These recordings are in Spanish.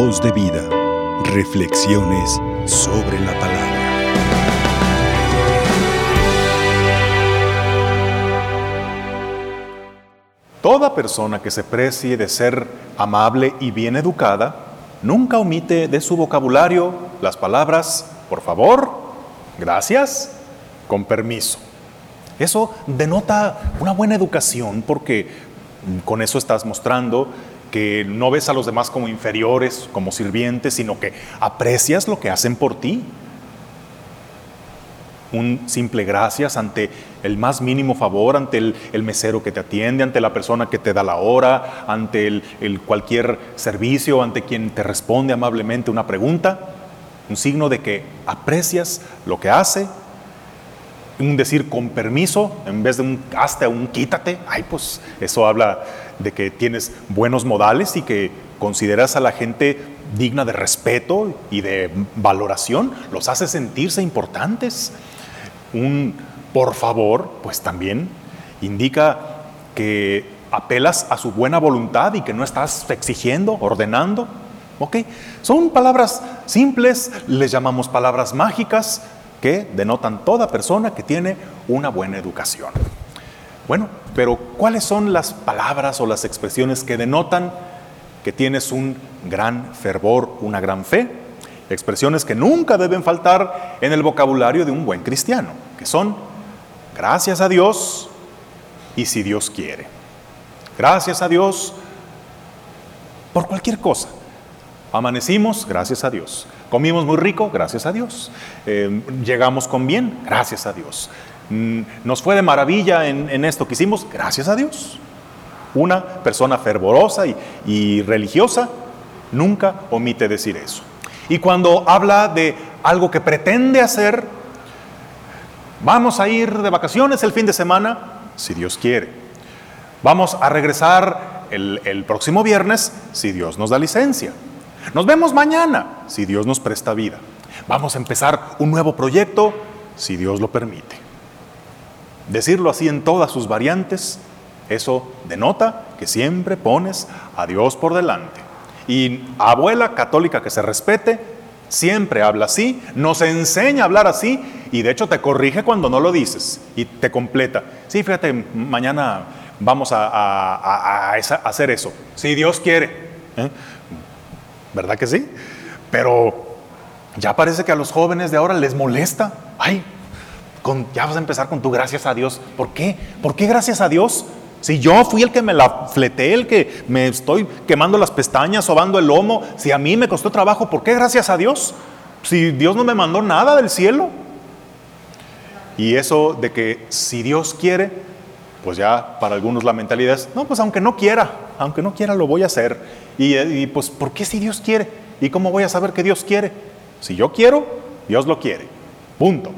Voz de vida. Reflexiones sobre la palabra. Toda persona que se precie de ser amable y bien educada nunca omite de su vocabulario las palabras por favor, gracias, con permiso. Eso denota una buena educación porque con eso estás mostrando que no ves a los demás como inferiores, como sirvientes, sino que aprecias lo que hacen por ti. Un simple gracias ante el más mínimo favor, ante el, mesero que te atiende, ante la persona que te da la hora, ante el, cualquier servicio, ante quien te responde amablemente una pregunta. Un signo de que aprecias lo que hace, un decir con permiso en vez de un hasta un quítate. Ay, pues eso habla de que tienes buenos modales y que consideras a la gente digna de respeto y de valoración, los hace sentirse importantes. Un por favor, pues también indica que apelas a su buena voluntad y que no estás exigiendo, ordenando. ¿Ok? Son palabras simples, les llamamos palabras mágicas que denotan toda persona que tiene una buena educación. Bueno, pero ¿cuáles son las palabras o las expresiones que denotan que tienes un gran fervor, una gran fe? Expresiones que nunca deben faltar en el vocabulario de un buen cristiano, que son gracias a Dios y si Dios quiere. Gracias a Dios por cualquier cosa. Amanecimos, gracias a Dios. Comimos muy rico, gracias a Dios. Eh, llegamos con bien, gracias a Dios. Mm, nos fue de maravilla en, esto que hicimos, gracias a Dios. Una persona fervorosa y, religiosa nunca omite decir eso. Y cuando habla de algo que pretende hacer, vamos a ir de vacaciones el fin de semana, si Dios quiere. Vamos a regresar el, el próximo viernes, si Dios nos da licencia. Nos vemos mañana, si Dios nos presta vida. Vamos a empezar un nuevo proyecto, si Dios lo permite. Decirlo así en todas sus variantes, eso denota que siempre pones a Dios por delante. Y abuela católica que se respete, siempre habla así, nos enseña a hablar así y de hecho te corrige cuando no lo dices y te completa. Sí, fíjate, mañana vamos a, hacer eso, si Dios quiere. ¿eh? ¿Verdad que sí? Pero ya parece que a los jóvenes de ahora les molesta. Ay, ya vas a empezar con tu gracias a Dios. ¿Por qué? ¿Por qué gracias a Dios? Si yo fui el que me la fleté, el que me estoy quemando las pestañas, sobando el lomo, si a mí me costó trabajo, ¿por qué gracias a Dios? Si Dios no me mandó nada del cielo. Y eso de que si Dios quiere, pues ya para algunos la mentalidad es, no, pues aunque no quiera, aunque no quiera lo voy a hacer. Y, y pues, ¿por qué si Dios quiere? ¿Y cómo voy a saber que Dios quiere? Si yo quiero, Dios lo quiere. Punto.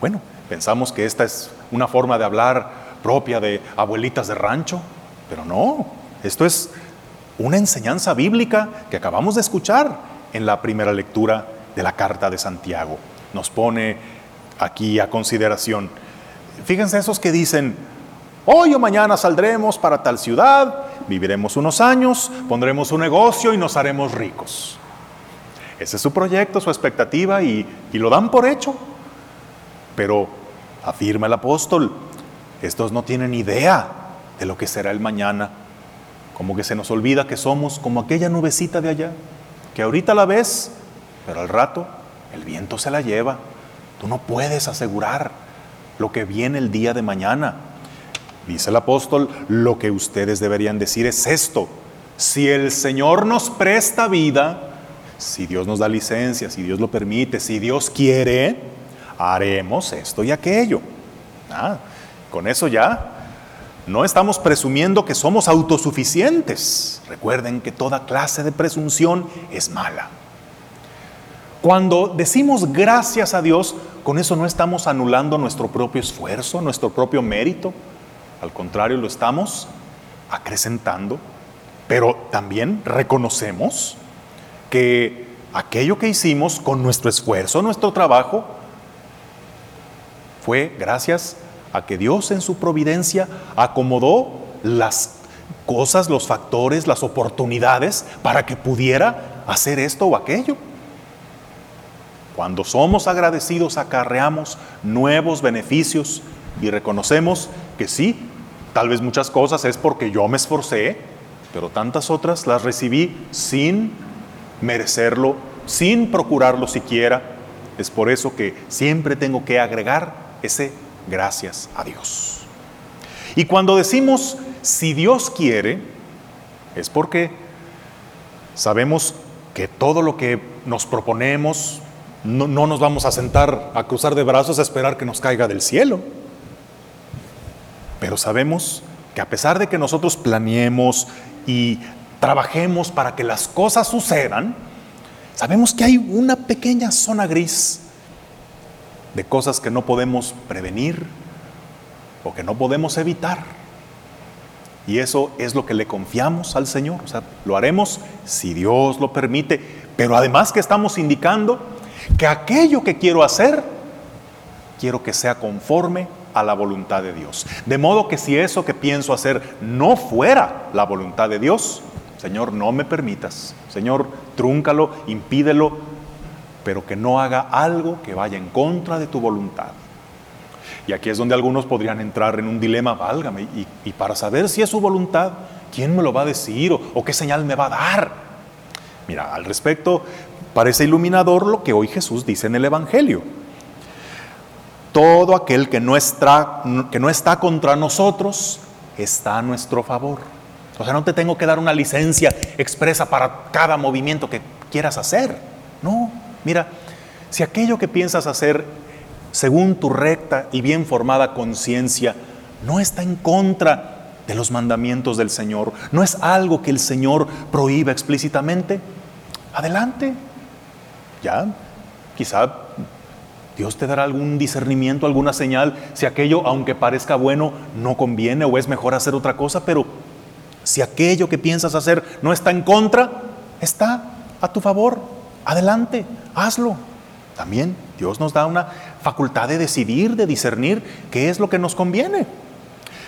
Bueno, pensamos que esta es una forma de hablar propia de abuelitas de rancho, pero no, esto es una enseñanza bíblica que acabamos de escuchar en la primera lectura de la carta de Santiago. Nos pone aquí a consideración. Fíjense esos que dicen, hoy o mañana saldremos para tal ciudad, viviremos unos años, pondremos un negocio y nos haremos ricos. Ese es su proyecto, su expectativa y, lo dan por hecho. Pero, afirma el apóstol, estos no tienen idea de lo que será el mañana. Como que se nos olvida que somos como aquella nubecita de allá, que ahorita la ves, pero al rato el viento se la lleva. Tú no puedes asegurar lo que viene el día de mañana. Dice el apóstol, lo que ustedes deberían decir es esto. Si el Señor nos presta vida, si Dios nos da licencia, si Dios lo permite, si Dios quiere, haremos esto y aquello. Ah, con eso ya no estamos presumiendo que somos autosuficientes. Recuerden que toda clase de presunción es mala. Cuando decimos gracias a Dios, con eso no estamos anulando nuestro propio esfuerzo, nuestro propio mérito. Al contrario, lo estamos acrecentando. Pero también reconocemos que aquello que hicimos con nuestro esfuerzo, nuestro trabajo, fue gracias a que Dios en su providencia acomodó las cosas, los factores, las oportunidades para que pudiera hacer esto o aquello. Cuando somos agradecidos acarreamos nuevos beneficios y reconocemos que sí, tal vez muchas cosas es porque yo me esforcé, pero tantas otras las recibí sin merecerlo, sin procurarlo siquiera. Es por eso que siempre tengo que agregar ese gracias a Dios. Y cuando decimos si Dios quiere, es porque sabemos que todo lo que nos proponemos, no, nos vamos a sentar a cruzar de brazos a esperar que nos caiga del cielo. Pero sabemos que a pesar de que nosotros planeemos y trabajemos para que las cosas sucedan, sabemos que hay una pequeña zona gris de cosas que no podemos prevenir o que no podemos evitar. Y eso es lo que le confiamos al Señor. O sea, lo haremos si Dios lo permite. Pero además que estamos indicando que aquello que quiero hacer, quiero que sea conforme a la voluntad de Dios. De modo que si eso que pienso hacer no fuera la voluntad de Dios, Señor, no me permitas. Señor, trúncalo, impídelo, pero que no haga algo que vaya en contra de tu voluntad. Y aquí es donde algunos podrían entrar en un dilema, válgame, y, para saber si es su voluntad, ¿quién me lo va a decir o, o qué señal me va a dar? Mira, al respecto, Parece iluminador lo que hoy Jesús dice en el Evangelio. Todo aquel que no está, contra nosotros está a nuestro favor. O sea, no te tengo que dar una licencia expresa para cada movimiento que quieras hacer. No, mira, si aquello que piensas hacer según tu recta y bien formada conciencia no está en contra de los mandamientos del Señor, no es algo que el Señor prohíba explícitamente, adelante, ya, quizá Dios te dará algún discernimiento, alguna señal, si aquello, aunque parezca bueno, no conviene o es mejor hacer otra cosa, pero si aquello que piensas hacer no está en contra, está a tu favor. Adelante, hazlo. También Dios nos da una facultad de decidir, de discernir qué es lo que nos conviene.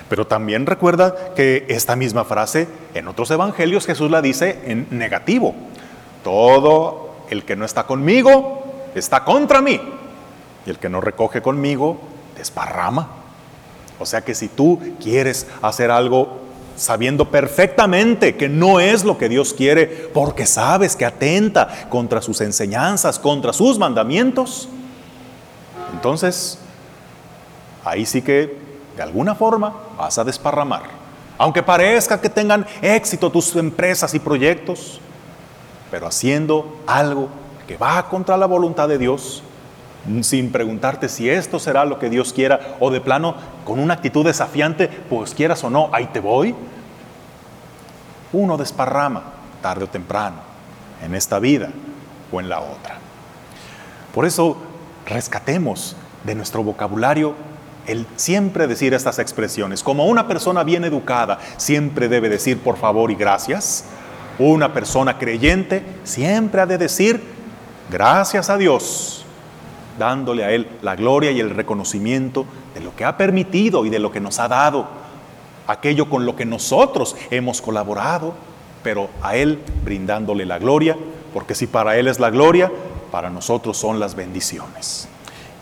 Pero también recuerda que esta misma frase en otros evangelios Jesús la dice en negativo. Todo el que no está conmigo está contra mí. Y el que no recoge conmigo desparrama. O sea que si tú quieres hacer algo sabiendo perfectamente que no es lo que Dios quiere, porque sabes que atenta contra sus enseñanzas, contra sus mandamientos, entonces ahí sí que de alguna forma vas a desparramar. Aunque parezca que tengan éxito tus empresas y proyectos, pero haciendo algo que va contra la voluntad de Dios, sin preguntarte si esto será lo que Dios quiera, o de plano, con una actitud desafiante, pues quieras o no, ahí te voy. Uno desparrama tarde o temprano, en esta vida o en la otra. Por eso, rescatemos de nuestro vocabulario el siempre decir estas expresiones. Como una persona bien educada siempre debe decir por favor y gracias, una persona creyente siempre ha de decir gracias a Dios, dándole a Él la gloria y el reconocimiento de lo que ha permitido y de lo que nos ha dado, aquello con lo que nosotros hemos colaborado, pero a Él brindándole la gloria, porque si para Él es la gloria, para nosotros son las bendiciones.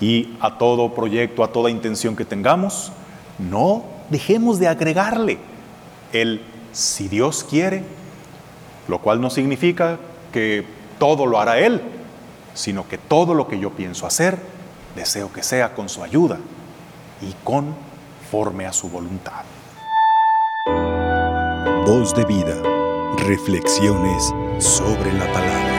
Y a todo proyecto, a toda intención que tengamos, no dejemos de agregarle el si Dios quiere, lo cual no significa que todo lo hará Él, sino que todo lo que yo pienso hacer, deseo que sea con su ayuda y conforme a su voluntad. Voz de vida, reflexiones sobre la palabra.